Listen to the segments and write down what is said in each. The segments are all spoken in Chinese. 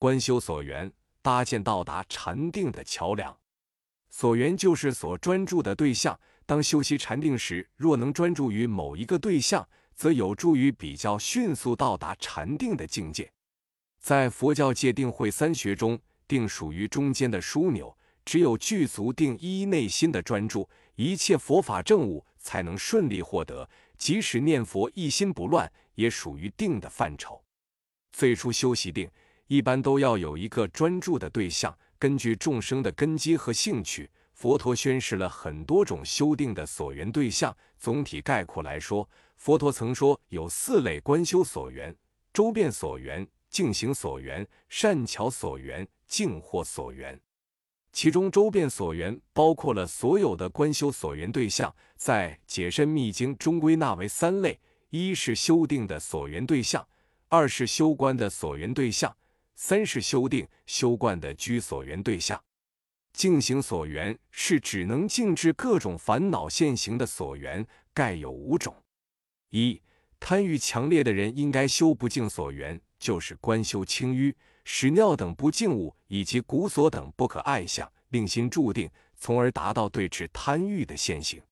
观修所缘，搭建到达禅定的桥梁。所缘就是所专注的对象。当修习禅定时，若能专注于某一个对象，则有助于比较迅速到达禅定的境界。在佛教界定慧三学中，定属于中间的枢纽。只有具足定一内心的专注，一切佛法正悟才能顺利获得。即使念佛一心不乱，也属于定的范畴。最初修习定，一般都要有一个专注的对象。根据众生的根基和兴趣，佛陀宣示了很多种修定的所缘对象。总体概括来说，佛陀曾说有四类观修所缘：周遍所缘、净行所缘、善巧所缘、净惑所缘。其中周遍所缘包括了所有的观修所缘对象，在《解深密经》中归纳为三类：一是修定的所缘对象，二是修观的所缘对象，三是修定修观的居所缘对象。净行所缘是指能静治各种烦恼现行的所缘，概有五种：一、贪欲强烈的人应该修不净所缘，就是观修清淤。屎尿等不净物，以及骨锁等不可爱相，令心注定，从而达到对治贪欲的现行。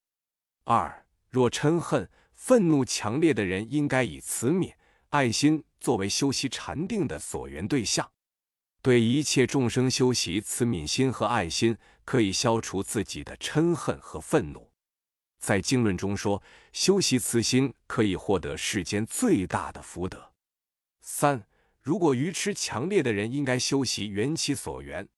二，若嗔恨、愤怒强烈的人，应该以慈悯、爱心作为修习禅定的所缘对象，对一切众生修习慈悯心和爱心，可以消除自己的嗔恨和愤怒。在经论中说，修习慈心可以获得世间最大的福德。三。如果愚痴强烈的人，应该修习缘起所缘。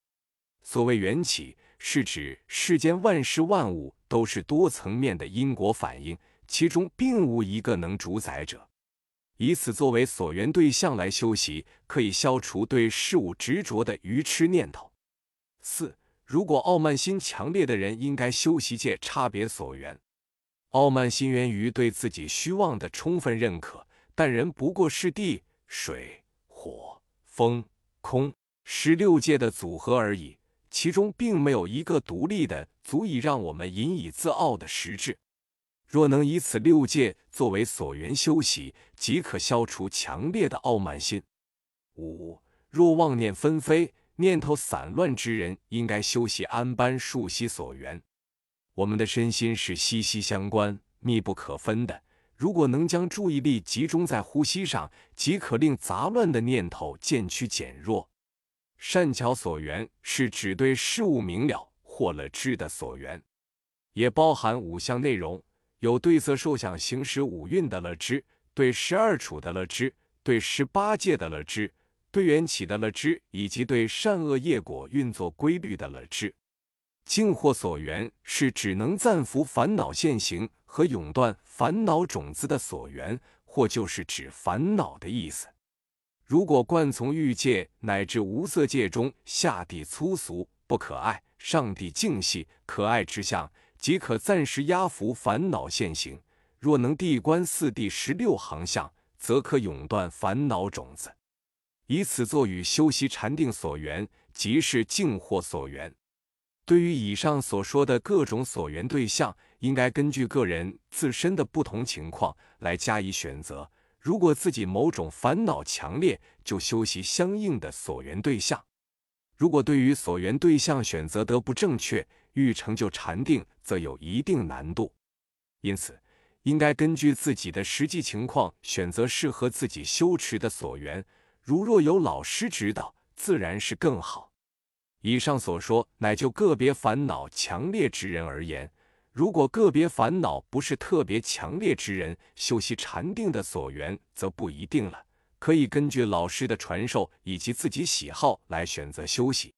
所谓缘起，是指世间万事万物都是多层面的因果反应，其中并无一个能主宰者。以此作为所缘对象来修习，可以消除对事物执着的愚痴念头。四，如果傲慢心强烈的人，应该修习界差别所缘。傲慢心源于对自己虚妄的充分认可，但人不过是地水。火、风、空，十六界的组合而已，其中并没有一个独立的、足以让我们引以自傲的实质。若能以此六界作为所缘修习，即可消除强烈的傲慢心。五、若妄念纷飞、念头散乱之人，应该修习安般数息所缘。我们的身心是息息相关、密不可分的。如果能将注意力集中在呼吸上，即可令杂乱的念头渐趋减弱。善巧所缘是指对事物明了或了知的所缘，也包含五项内容：有对色受想行识五蕴的了知，对十二处的了知，对十八界的了知，对缘起的了知，以及对善恶业果运作规律的了知。净惑所缘是只能暂伏烦恼现行。和永断烦恼种子的所缘，或就是指烦恼的意思。如果惯从欲界乃至无色界中下地粗俗不可爱，上帝净系可爱之相，即可暂时压服烦恼现行。若能地观四地十六行相，则可永断烦恼种子，以此作与修习禅定所缘，即是净惑所缘。对于以上所说的各种所缘对象，应该根据个人自身的不同情况来加以选择。如果自己某种烦恼强烈，就修习相应的所缘对象；如果对于所缘对象选择得不正确，欲成就禅定，则有一定难度。因此，应该根据自己的实际情况选择适合自己修持的所缘。如若有老师指导，自然是更好。以上所说，乃就个别烦恼强烈之人而言。如果个别烦恼不是特别强烈之人，修习禅定的所缘则不一定了。可以根据老师的传授以及自己喜好来选择修习。